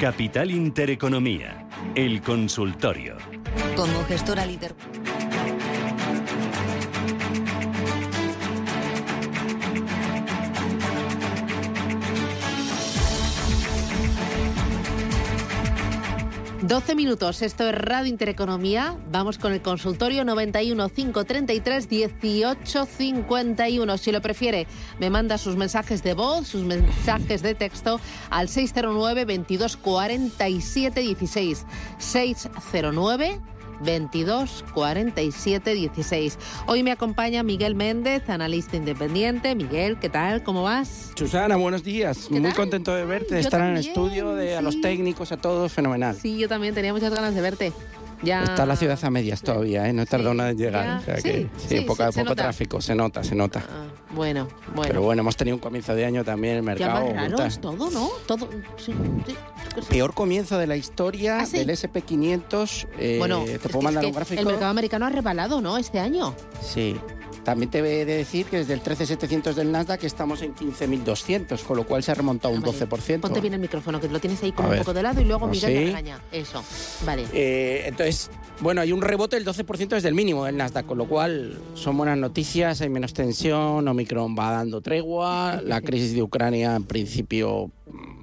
Capital Intereconomía, el consultorio. Como gestora líder. 12 minutos, esto es Radio Intereconomía. Vamos con el consultorio 91 533 1851. Si lo prefiere, me manda sus mensajes de voz, sus mensajes de texto al 609 22 47 16. 609 22 47 16. Hoy me acompaña Miguel Méndez, analista independiente. Miguel, ¿qué tal? ¿Cómo vas? Susana, buenos días. Muy contento de verte, de estar en el estudio, de a los técnicos, a todos, fenomenal. Sí, yo también tenía muchas ganas de verte. Está la ciudad a medias todavía, ¿eh? no tardó nada en llegar. sí, poco, poco tráfico, se nota, se nota. Ah, bueno, bueno. Pero bueno, hemos tenido un comienzo de año también, el mercado. Ya es todo, ¿no? Todo. Peor comienzo de la historia ¿Ah, del SP500. Eh, bueno, te puedo mandar un gráfico. El mercado americano ha rebalado, ¿no? Este año. Sí. También te he de decir que desde el 13.700 del Nasdaq estamos en 15.200, con lo cual se ha remontado un 12%. Ah, Ponte bien el micrófono, que lo tienes ahí como un poco de lado y luego Miguel te regaña. Eso, vale. Eh, entonces, bueno, hay un rebote del 12% desde el mínimo del Nasdaq, con lo cual son buenas noticias, hay menos tensión, Omicron va dando tregua, la crisis de Ucrania en principio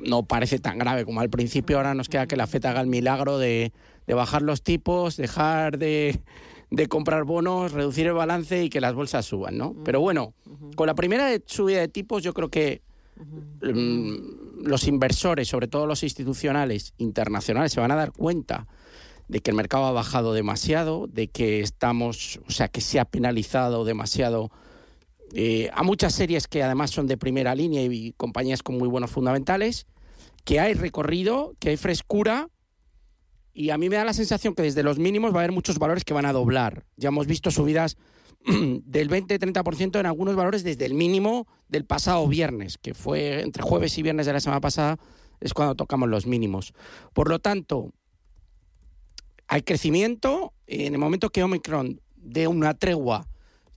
no parece tan grave como al principio, ahora nos queda que la FED haga el milagro de bajar los tipos, dejar de de comprar bonos, reducir el balance y que las bolsas suban, ¿no? Pero bueno, con la primera subida de tipos yo creo que mm, los inversores, sobre todo los institucionales internacionales, se van a dar cuenta de que el mercado ha bajado demasiado, de que estamos, o sea, que se ha penalizado demasiado eh, a muchas series que además son de primera línea y compañías con muy buenos fundamentales, que hay recorrido, que hay frescura y a mí me da la sensación que desde los mínimos va a haber muchos valores que van a doblar. Ya hemos visto subidas del 20-30% en algunos valores desde el mínimo del pasado viernes, que fue entre jueves y viernes de la semana pasada, es cuando tocamos los mínimos. Por lo tanto, hay crecimiento. En el momento que Omicron dé una tregua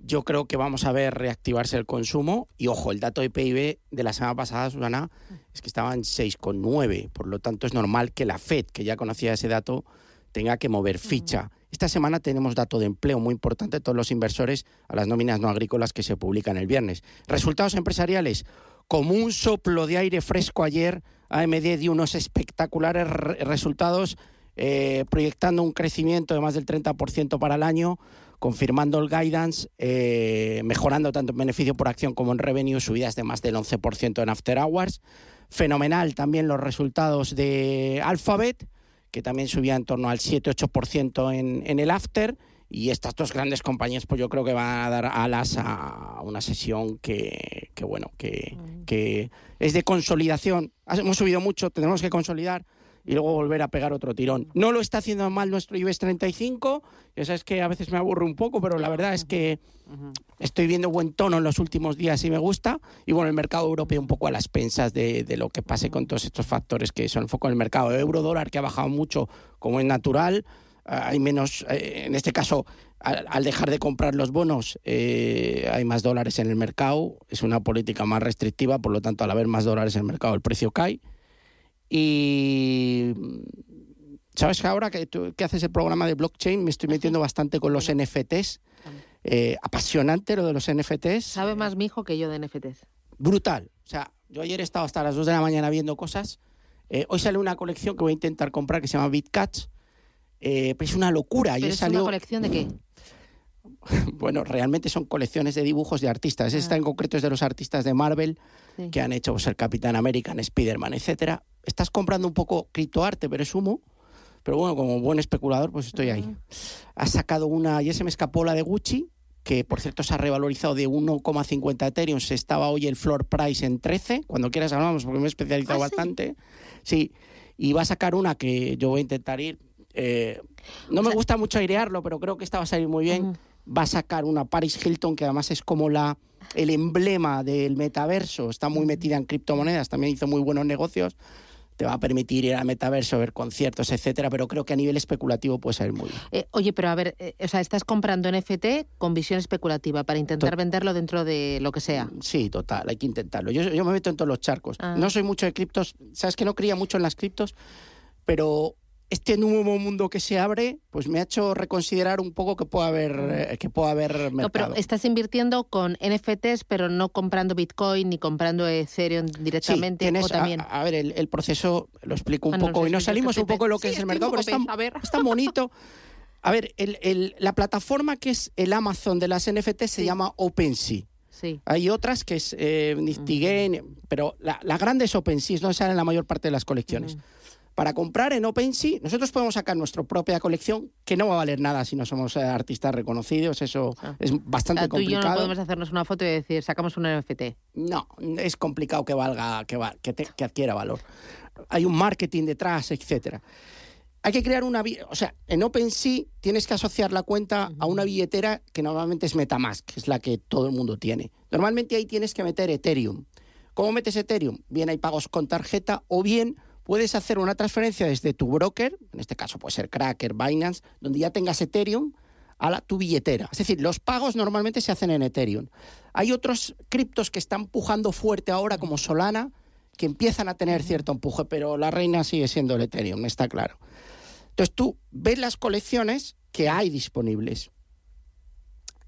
yo creo que vamos a ver reactivarse el consumo. Y ojo, el dato de PIB de la semana pasada, Susana, es que estaba en 6,9. Por lo tanto, es normal que la FED, que ya conocía ese dato, tenga que mover ficha. Esta semana tenemos dato de empleo muy importante de todos los inversores a las nóminas no agrícolas que se publican el viernes. Resultados empresariales, como un soplo de aire fresco ayer, AMD dio unos espectaculares resultados, eh, proyectando un crecimiento de más del 30% para el año confirmando el guidance, eh, mejorando tanto en beneficio por acción como en revenue, subidas de más del 11% en after hours. Fenomenal también los resultados de Alphabet, que también subía en torno al 7-8% en, en el after. Y estas dos grandes compañías, pues yo creo que van a dar alas a una sesión que, que bueno, que, mm. que es de consolidación. Hemos subido mucho, tendremos que consolidar y luego volver a pegar otro tirón. No lo está haciendo mal nuestro IBEX 35, ya sabes que a veces me aburro un poco, pero la verdad es que estoy viendo buen tono en los últimos días y me gusta. Y bueno, el mercado europeo un poco a las pensas de, lo que pase con todos estos factores que son el foco en el mercado. Euro-dólar que ha bajado mucho, como es natural. Ah, hay menos, eh, en este caso, al, dejar de comprar los bonos, eh, hay más dólares en el mercado. Es una política más restrictiva, por lo tanto, al haber más dólares en el mercado, el precio cae. Y sabes que ahora que, tú, que haces el programa de blockchain me estoy metiendo bastante con los NFTs. Eh, apasionante lo de los NFTs. Sabe más mi hijo que yo de NFTs. Brutal. O sea, yo ayer he estado hasta las 2 de la mañana viendo cosas. Eh, hoy sale una colección que voy a intentar comprar que se llama BitCats. Eh, pero es una locura. ¿Pero es una colección de qué? bueno, realmente son colecciones de dibujos de artistas. Esta en concreto es de los artistas de Marvel que han hecho pues, el Capitán American, Spider-Man, etcétera estás comprando un poco criptoarte, pero es humo. Pero bueno, como buen especulador, pues estoy ahí. Ha sacado una, ya se me escapó la de Gucci, que por cierto se ha revalorizado de 1,50 Ethereum. Se estaba hoy el floor price en 13. Cuando quieras hablamos porque me he especializado ¿Ah, sí? bastante. Sí, y va a sacar una que yo voy a intentar ir. eh, no O me sea- gusta mucho airearlo, pero creo que esta va a salir muy bien. Va a sacar una Paris Hilton que además es como la el emblema del metaverso. Está muy metida en criptomonedas, también hizo muy buenos negocios. Te va a permitir ir al metaverso, ver conciertos, etcétera, pero creo que a nivel especulativo puede salir muy bien. Eh, oye, pero a ver, eh, o sea, estás comprando NFT con visión especulativa para intentar To- venderlo dentro de lo que sea. Sí, total, hay que intentarlo. Yo, yo me meto en todos los charcos. Ah. No soy mucho de criptos, sabes que no creía mucho en las criptos, pero este nuevo mundo que se abre, pues me ha hecho reconsiderar un poco que pueda haber, eh, que pueda haber mercado. Mm. No, pero estás invirtiendo con NFTs, pero no comprando Bitcoin ni comprando Ethereum Sí, directamente. tienes, o también. A, a ver, el, el proceso lo explico un Ah, no, poco sí, y nos sí, salimos un poco de lo que sí, es el mercado, pero está, bonito. A ver, el- el- la plataforma que es el Amazon de las NFT se Sí. llama OpenSea. Sí. Hay otras que es eh, Nifty Gain, pero la, la grande es OpenSea, es donde salen la mayor parte de las colecciones. Para comprar en OpenSea, nosotros podemos sacar nuestra propia colección, que no va a valer nada si no somos eh, artistas reconocidos, eso Ah. es O bastante sea, tú y yo no complicado. podemos hacernos una foto y decir, sacamos un NFT. No, es complicado que valga, que, va- que, te- que adquiera valor. Hay un marketing detrás, etcétera. Hay que crear una, o sea, en OpenSea tienes que asociar la cuenta a una billetera que normalmente es MetaMask, que es la que todo el mundo tiene. Normalmente ahí tienes que meter Ethereum. ¿Cómo metes Ethereum? Bien hay pagos con tarjeta o bien puedes hacer una transferencia desde tu broker, en este caso puede ser Cracker, Binance, donde ya tengas Ethereum a la- tu billetera. Es decir, los pagos normalmente se hacen en Ethereum. Hay otros criptos que están empujando fuerte ahora, como Solana, que empiezan a tener cierto empuje, pero la reina sigue siendo el Ethereum, está claro. Entonces tú ves las colecciones que hay disponibles.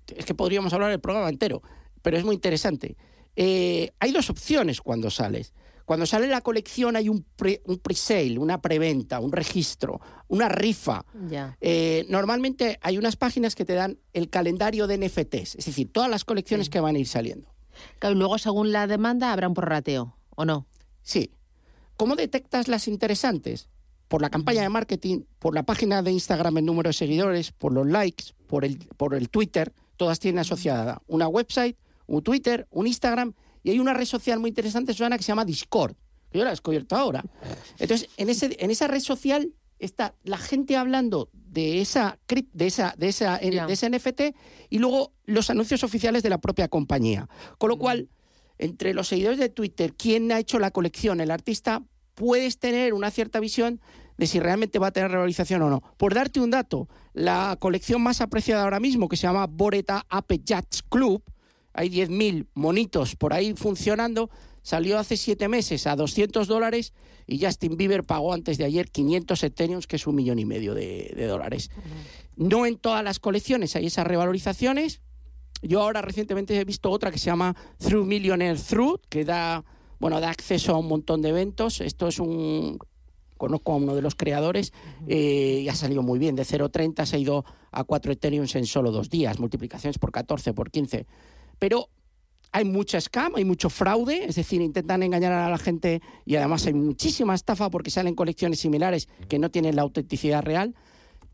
Es que podríamos hablar del programa entero, pero es muy interesante. Eh, hay dos opciones cuando sales. Cuando sale la colección hay un, pre, un pre-sale, una preventa, un registro, una rifa. Eh, normalmente hay unas páginas que te dan el calendario de NFTs, es decir, todas las colecciones que van a ir saliendo. Claro, y luego, según la demanda, habrá un prorrateo, ¿o no? Sí. ¿Cómo detectas las interesantes? Por la campaña de marketing, por la página de Instagram en número de seguidores, por los likes, por el, por el Twitter, todas tienen asociada una website, un Twitter, un Instagram y hay una red social muy interesante, Susana, que se llama Discord. que Yo la he descubierto ahora. Entonces, en, ese, en esa red social está la gente hablando de esa, de esa, de esa, de ese NFT y luego los anuncios oficiales de la propia compañía. Con lo cual, entre los seguidores de Twitter, quién ha hecho la colección, el artista, puedes tener una cierta visión de si realmente va a tener revalorización o no. Por darte un dato, la colección más apreciada ahora mismo, que se llama Boreta Ape Jazz Club, hay 10.000 monitos por ahí funcionando, salió hace siete meses a 200 dólares y Justin Bieber pagó antes de ayer 500 Ethereums, que es un millón y medio de, de dólares. No en todas las colecciones hay esas revalorizaciones. Yo ahora recientemente he visto otra que se llama Through Millionaire Through, que da, bueno, da acceso a un montón de eventos. Esto es un... Conozco a uno de los creadores eh, y ha salido muy bien. De 0,30 se ha ido a 4 Ethereums en solo dos días. Multiplicaciones por 14, por 15. Pero hay mucha scam, hay mucho fraude, es decir, intentan engañar a la gente y además hay muchísima estafa porque salen colecciones similares que no tienen la autenticidad real.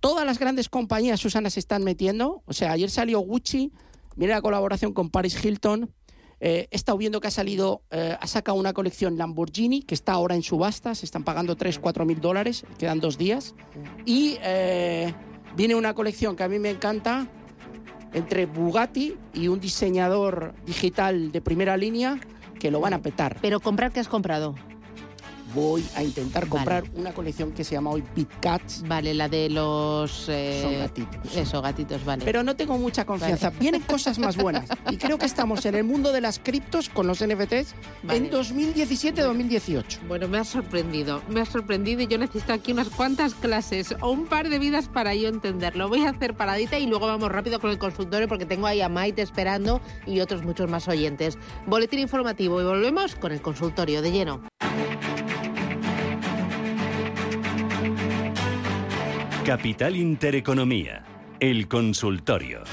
Todas las grandes compañías, Susana, se están metiendo. O sea, ayer salió Gucci, mira la colaboración con Paris Hilton. Eh, he estado viendo que ha salido, eh, ha sacado una colección Lamborghini que está ahora en subasta, se están pagando 3, 4 mil dólares, quedan dos días. Y eh, viene una colección que a mí me encanta, entre Bugatti y un diseñador digital de primera línea que lo van a petar. Pero comprar, ¿qué has comprado? Voy a intentar Vale. comprar una colección que se llama hoy Big Cats. Vale, la de los... eh, Son gatitos. Eso, gatitos, vale. Pero no tengo mucha confianza. Vienen cosas más buenas. Y creo que estamos en el mundo de las criptos con los NFTs Vale. en 2017-2018. Bueno, me has sorprendido, me has sorprendido y yo necesito aquí unas cuantas clases o un par de vidas para yo entenderlo. Voy a hacer paradita y luego vamos rápido con el consultorio porque tengo ahí a Maite esperando y otros muchos más oyentes. Boletín informativo y volvemos con el consultorio de lleno. Capital Intereconomía, el consultorio.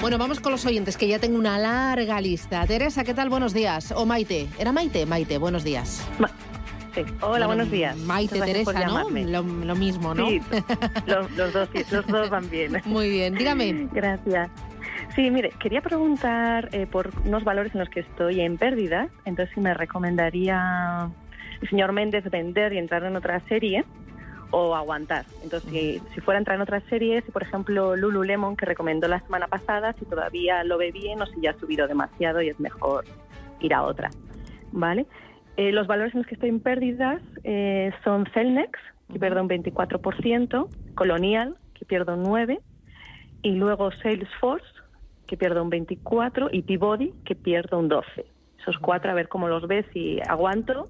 Bueno, vamos con los oyentes, que ya tengo una larga lista. Teresa, ¿qué tal? Buenos días. O Maite. ¿Era Maite? Maite, buenos días. Ma sí. Hola, Bueno, buenos días. Maite, Teresa, ¿no? Lo, lo mismo, ¿no? Sí, los, los dos, los dos van bien. Muy bien, dígame. Gracias. Sí, mire, quería preguntar eh, por unos valores en los que estoy en pérdida. Entonces, si me recomendaría el señor Méndez vender y entrar en otra serie o aguantar. Entonces, si, si fuera a entrar en otra serie, si por ejemplo Lululemon, que recomendó la semana pasada, si todavía lo ve bien o si ya ha subido demasiado y es mejor ir a otra. ¿Vale? Eh, los valores en los que estoy en pérdidas eh, son Celnex, que pierde un 24%, Colonial, que pierde un 9%, y luego Salesforce, que pierde un 24%, y Peabody, que pierde un 12%. Esos cuatro, a ver cómo los ves, si aguanto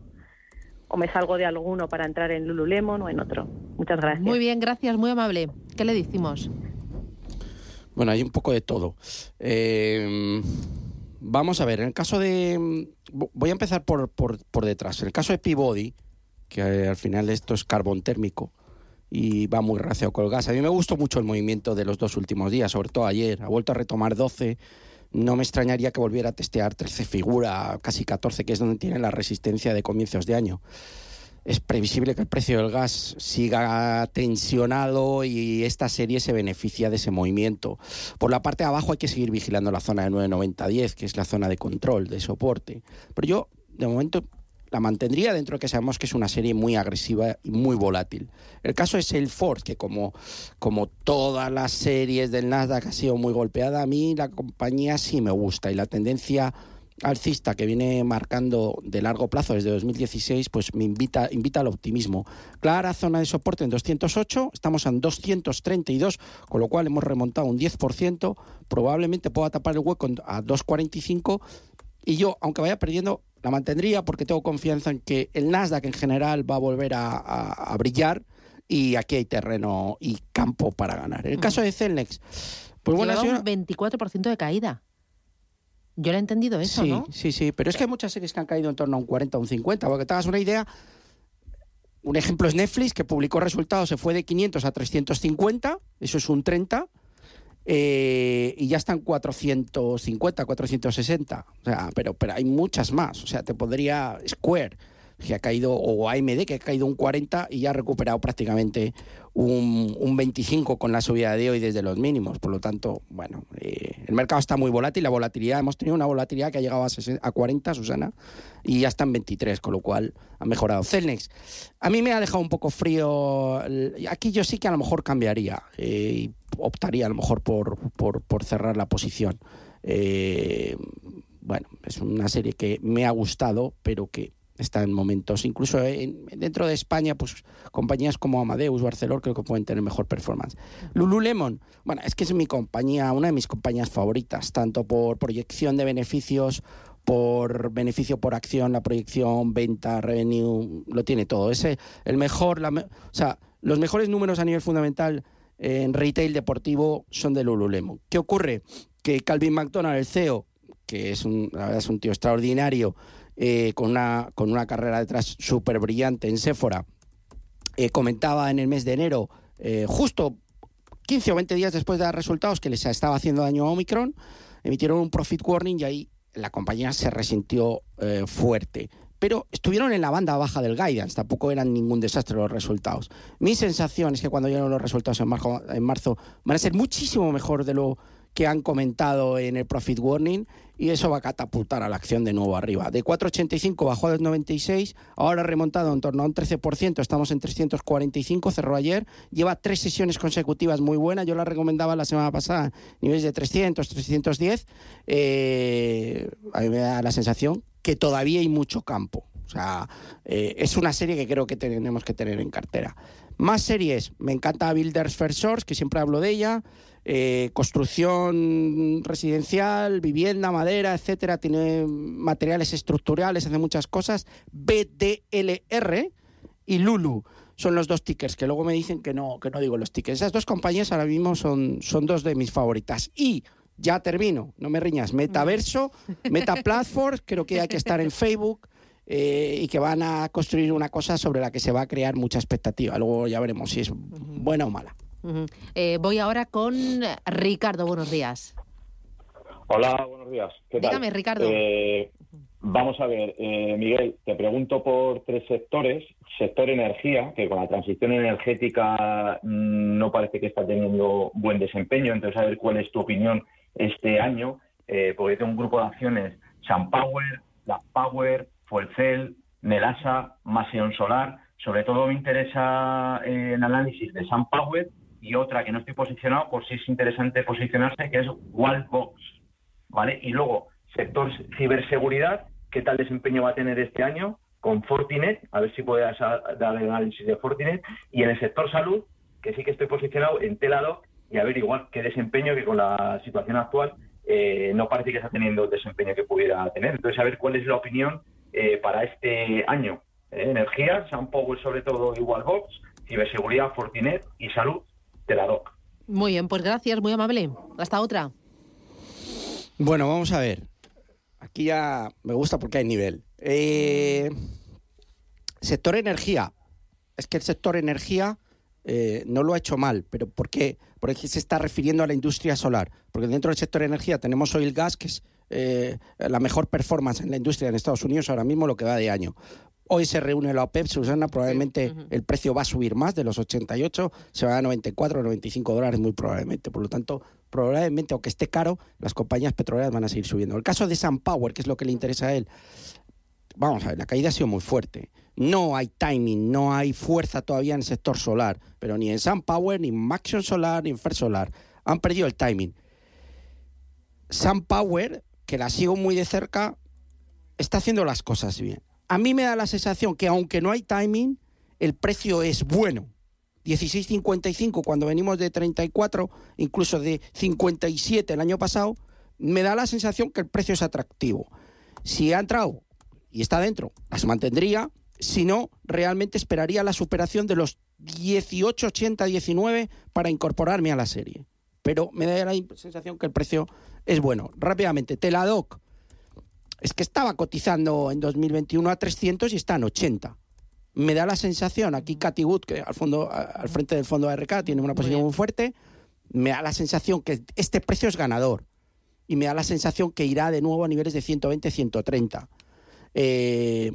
o me salgo de alguno para entrar en Lululemon o en otro. Muchas gracias. Muy bien, gracias, muy amable. ¿Qué le decimos? Bueno, hay un poco de todo. Eh, vamos a ver, en el caso de... Voy a empezar por, por, por detrás. En el caso de Peabody, que eh, al final esto es carbón térmico y va muy racio con el gas. A mí me gustó mucho el movimiento de los dos últimos días, sobre todo ayer. Ha vuelto a retomar 12. No me extrañaría que volviera a testear 13 figura, casi 14, que es donde tiene la resistencia de comienzos de año. Es previsible que el precio del gas siga tensionado y esta serie se beneficia de ese movimiento. Por la parte de abajo hay que seguir vigilando la zona de 990-10, que es la zona de control, de soporte. Pero yo, de momento, la mantendría dentro de que sabemos que es una serie muy agresiva y muy volátil. El caso es Salesforce, que como, como todas las series del Nasdaq ha sido muy golpeada, a mí la compañía sí me gusta y la tendencia alcista que viene marcando de largo plazo desde 2016, pues me invita, invita al optimismo. Clara zona de soporte en 208, estamos en 232, con lo cual hemos remontado un 10%, probablemente pueda tapar el hueco a 245 y yo, aunque vaya perdiendo, la mantendría porque tengo confianza en que el Nasdaq en general va a volver a, a, a brillar y aquí hay terreno y campo para ganar. En el caso de Celnex, pues bueno, un 24% de caída. Yo le he entendido eso, sí, ¿no? Sí, sí, pero es que hay muchas series que han caído en torno a un 40 o un 50. Para que te hagas una idea, un ejemplo es Netflix, que publicó resultados, se fue de 500 a 350, eso es un 30, eh, y ya están 450, 460. O sea, pero, pero hay muchas más. O sea, te podría Square, que ha caído, o AMD, que ha caído un 40 y ya ha recuperado prácticamente un, un 25 con la subida de hoy desde los mínimos. Por lo tanto, bueno, eh, el mercado está muy volátil. La volatilidad, hemos tenido una volatilidad que ha llegado a, 60 a 40, Susana, y ya está en 23, con lo cual ha mejorado. Celnex, a mí me ha dejado un poco frío. Aquí yo sí que a lo mejor cambiaría eh, y optaría a lo mejor por, por, por cerrar la posición. Eh, bueno, es una serie que me ha gustado, pero que está en momentos, incluso en- dentro de España, pues compañías como Amadeus, Barcelor, creo que pueden tener mejor performance. Lululemon, bueno, es que es mi compañía, una de mis compañías favoritas, tanto por proyección de beneficios, por beneficio por acción, la proyección, venta, revenue, lo tiene todo. Ese, el mejor, la o sea, los mejores números a nivel fundamental en retail deportivo son de Lululemon. ¿Qué ocurre? Que Calvin McDonald, el CEO, que es un, la verdad es un tío extraordinario, eh, con, una, con una carrera detrás súper brillante en Sephora, eh, comentaba en el mes de enero, eh, justo 15 o 20 días después de dar resultados, que les estaba haciendo daño a Omicron, emitieron un profit warning y ahí la compañía se resintió eh, fuerte. Pero estuvieron en la banda baja del guidance, tampoco eran ningún desastre los resultados. Mi sensación es que cuando lleguen los resultados en marzo, en marzo van a ser muchísimo mejor de lo que han comentado en el profit warning y eso va a catapultar a la acción de nuevo arriba. De 4,85 bajó a 2,96, ahora ha remontado en torno a un 13%, estamos en 345, cerró ayer, lleva tres sesiones consecutivas muy buenas, yo la recomendaba la semana pasada, niveles de 300, 310, eh, a mí me da la sensación que todavía hay mucho campo. O sea, eh, es una serie que creo que tenemos que tener en cartera. Más series, me encanta Builders First Source, que siempre hablo de ella. Eh, construcción residencial, vivienda, madera, etcétera, tiene materiales estructurales, hace muchas cosas. BDLR y Lulu son los dos tickers que luego me dicen que no, que no digo los tickers. Esas dos compañías ahora mismo son, son dos de mis favoritas. Y ya termino, no me riñas. Metaverso, Meta Platform, creo que hay que estar en Facebook. Eh, y que van a construir una cosa sobre la que se va a crear mucha expectativa. Luego ya veremos si es buena o mala. Eh, voy ahora con Ricardo, buenos días. Hola, buenos días. ¿Qué tal? Dígame, Ricardo. Eh, vamos a ver, eh, Miguel, te pregunto por tres sectores. Sector energía, que con la transición energética mm, no parece que está teniendo buen desempeño. Entonces, a ver cuál es tu opinión este año. Eh, porque tengo un grupo de acciones, SunPower, Black Power, Fuelcel, Nelasa, Maseon Solar. Sobre todo me interesa eh, el análisis de SunPower y otra que no estoy posicionado por si es interesante posicionarse, que es Wallbox. ¿Vale? Y luego, sector ciberseguridad, ¿qué tal desempeño va a tener este año? Con Fortinet, a ver si puedes dar el análisis de Fortinet. Y en el sector salud, que sí que estoy posicionado en Teladoc, y a ver igual qué desempeño que con la situación actual eh, no parece que está teniendo el desempeño que pudiera tener. Entonces, a ver cuál es la opinión eh, para este año. Eh, energía, SunPower sobre todo igual Box, ciberseguridad, Fortinet y salud, Teladoc. Muy bien, pues gracias, muy amable. Hasta otra. Bueno, vamos a ver. Aquí ya me gusta porque hay nivel. Eh, sector energía. Es que el sector energía eh, no lo ha hecho mal, pero ¿por qué? Porque se está refiriendo a la industria solar. Porque dentro del sector energía tenemos oil gas, que es eh, la mejor performance en la industria en Estados Unidos ahora mismo, lo que va de año. Hoy se reúne la OPEP, Susana, probablemente el precio va a subir más de los 88, se va a 94 95 dólares muy probablemente. Por lo tanto, probablemente, aunque esté caro, las compañías petroleras van a seguir subiendo. El caso de SunPower, que es lo que le interesa a él, vamos a ver, la caída ha sido muy fuerte. No hay timing, no hay fuerza todavía en el sector solar, pero ni en SunPower, ni en Maxion Solar, ni en Fer Solar. Han perdido el timing. SunPower, que la sigo muy de cerca, está haciendo las cosas bien. A mí me da la sensación que aunque no hay timing, el precio es bueno. 16.55 cuando venimos de 34, incluso de 57 el año pasado, me da la sensación que el precio es atractivo. Si ha entrado y está dentro, las mantendría. Si no, realmente esperaría la superación de los 18.80-19 para incorporarme a la serie. Pero me da la sensación que el precio es bueno. Rápidamente, Teladoc. Es que estaba cotizando en 2021 a 300 y está en 80 me da la sensación, aquí Cathy Wood, que al, fondo, al frente del fondo ARK tiene una posición muy, fuerte, me da la sensación que este precio es ganador. Y me da la sensación que irá de nuevo a niveles de 120, 130. Eh,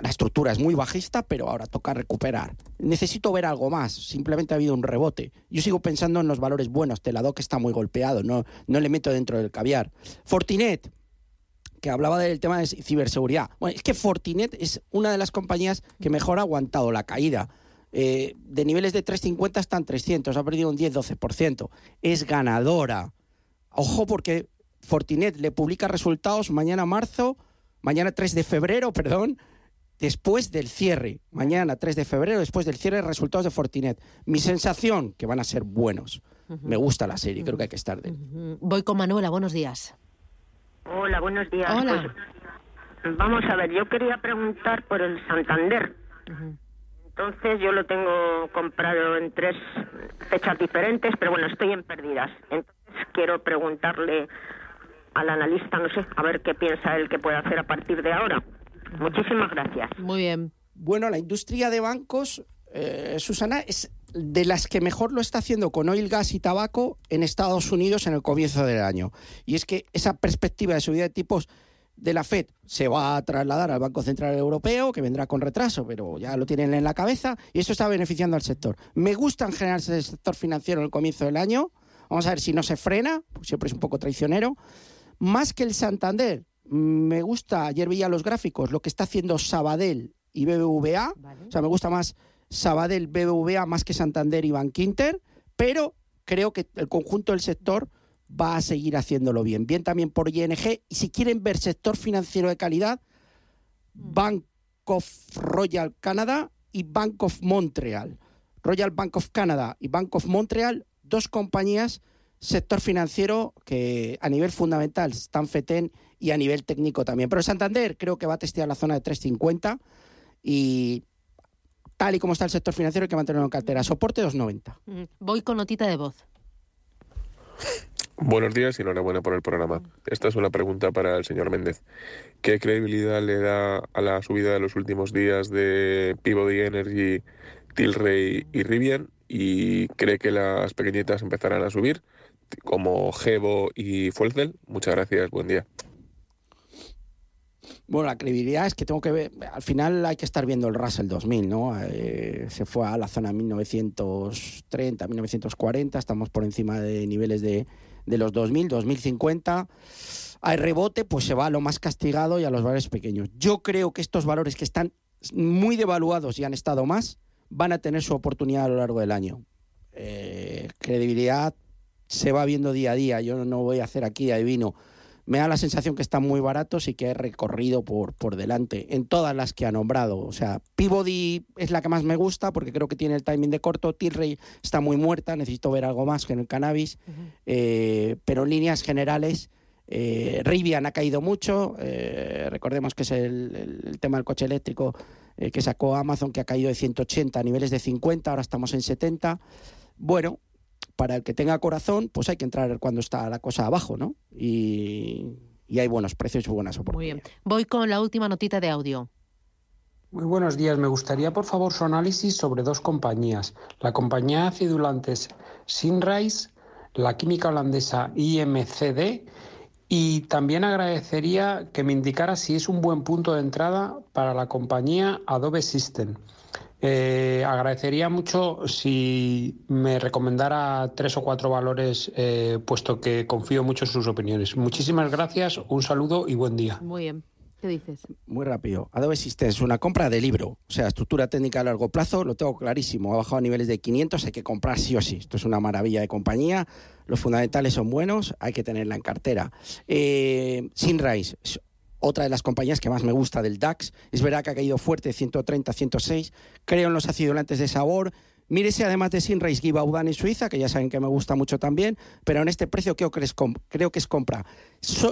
la estructura es muy bajista, pero ahora toca recuperar. Necesito ver algo más. Simplemente ha habido un rebote. Yo sigo pensando en los valores buenos. Teladoc está muy golpeado. No, no le meto dentro del caviar. Fortinet que hablaba del tema de ciberseguridad. Bueno, es que Fortinet es una de las compañías que mejor ha aguantado la caída. Eh, de niveles de 350 están 300, ha perdido un 10-12%. Es ganadora. Ojo porque Fortinet le publica resultados mañana marzo, mañana 3 de febrero, perdón, después del cierre. Mañana 3 de febrero, después del cierre, resultados de Fortinet. Mi sensación, que van a ser buenos. Me gusta la serie, creo que hay que estar de. Voy con Manuela, buenos días. Hola, buenos días. Hola. Pues, vamos a ver, yo quería preguntar por el Santander. Entonces yo lo tengo comprado en tres fechas diferentes, pero bueno, estoy en pérdidas. Entonces quiero preguntarle al analista, no sé, a ver qué piensa él que puede hacer a partir de ahora. Muchísimas gracias. Muy bien. Bueno, la industria de bancos, eh, Susana, es de las que mejor lo está haciendo con oil, gas y tabaco en Estados Unidos en el comienzo del año. Y es que esa perspectiva de subida de tipos de la Fed se va a trasladar al Banco Central Europeo, que vendrá con retraso, pero ya lo tienen en la cabeza, y esto está beneficiando al sector. Me gusta en general el sector financiero en el comienzo del año. Vamos a ver si no se frena, siempre es un poco traicionero. Más que el Santander, me gusta, ayer veía los gráficos, lo que está haciendo Sabadell y BBVA. O sea, me gusta más Sabadell, BBVA más que Santander y Bankinter, pero creo que el conjunto del sector va a seguir haciéndolo bien. Bien también por ING. Y si quieren ver sector financiero de calidad, Bank of Royal Canada y Bank of Montreal. Royal Bank of Canada y Bank of Montreal, dos compañías, sector financiero que a nivel fundamental están FETEN y a nivel técnico también. Pero Santander creo que va a testear la zona de 350 y tal y como está el sector financiero, hay que mantenerlo en cartera. Soporte 2,90. Voy con notita de voz. Buenos días y enhorabuena por el programa. Esta es una pregunta para el señor Méndez. ¿Qué credibilidad le da a la subida de los últimos días de Peabody Energy, Tilray y Rivian? ¿Y cree que las pequeñitas empezarán a subir? Como Gebo y Fuelcel. Muchas gracias, buen día. Bueno, la credibilidad es que tengo que ver, al final hay que estar viendo el Russell 2000, ¿no? Eh, se fue a la zona 1930, 1940, estamos por encima de niveles de, de los 2000, 2050. Hay rebote, pues se va a lo más castigado y a los valores pequeños. Yo creo que estos valores que están muy devaluados y han estado más, van a tener su oportunidad a lo largo del año. Eh, credibilidad se va viendo día a día, yo no voy a hacer aquí adivino me da la sensación que están muy baratos y que he recorrido por, por delante en todas las que ha nombrado. O sea, Peabody es la que más me gusta porque creo que tiene el timing de corto. Tilray está muy muerta, necesito ver algo más que en el cannabis. Eh, pero en líneas generales, eh, Rivian ha caído mucho. Eh, recordemos que es el, el, tema del coche eléctrico que sacó Amazon, que ha caído de 180 a niveles de 50, ahora estamos en 70. Bueno, para el que tenga corazón, pues hay que entrar cuando está la cosa abajo, ¿no? Y, y hay buenos precios y buenas oportunidades. Muy bien. Voy con la última notita de audio. Muy buenos días. Me gustaría, por favor, su análisis sobre dos compañías. La compañía de acidulantes Sinrise, la química holandesa IMCD y también agradecería que me indicara si es un buen punto de entrada para la compañía Adobe System. Eh, agradecería mucho si me recomendara tres o cuatro valores, eh, puesto que confío mucho en sus opiniones. Muchísimas gracias, un saludo y buen día. Muy bien. ¿Qué dices? Muy rápido. Adobe Systems, una compra de libro. O sea, estructura técnica a largo plazo, lo tengo clarísimo. Ha bajado a niveles de 500, hay que comprar sí o sí. Esto es una maravilla de compañía. Los fundamentales son buenos, hay que tenerla en cartera. Eh, Sinrise, otra de las compañías que más me gusta del DAX. Es verdad que ha caído fuerte, 130, 106. Creo en los acidulantes de sabor. Mírese además de Sinrise Givaudan en Suiza, que ya saben que me gusta mucho también, pero en este precio creo que es, creo que es compra.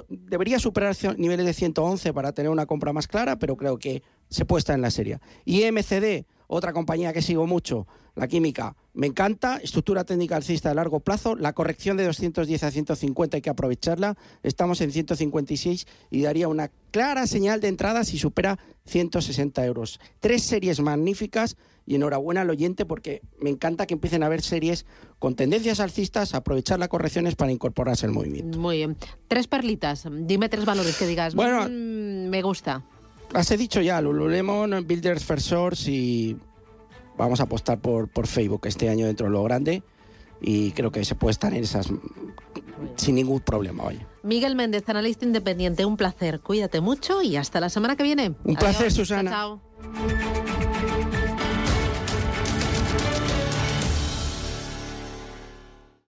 debería superar niveles de 111 para tener una compra más clara, pero creo que se puede estar en la serie. Y MCD, otra compañía que sigo mucho, la química, me encanta. Estructura técnica alcista de largo plazo. La corrección de 210 a 150 hay que aprovecharla. Estamos en 156 y daría una clara señal de entrada si supera 160 euros. Tres series magníficas y enhorabuena al oyente porque me encanta que empiecen a haber series con tendencias alcistas, aprovechar las correcciones para incorporarse al movimiento. Muy bien. Tres perlitas. Dime tres valores que digas. Bueno, mmm, me gusta. Las he dicho ya, Lululemon, Builders First Source y vamos a apostar por, por Facebook este año dentro de lo grande y creo que se puede estar en esas sin ningún problema. Vaya. Miguel Méndez, analista independiente, un placer. Cuídate mucho y hasta la semana que viene. Un Adiós. placer, Susana. Chao, chao.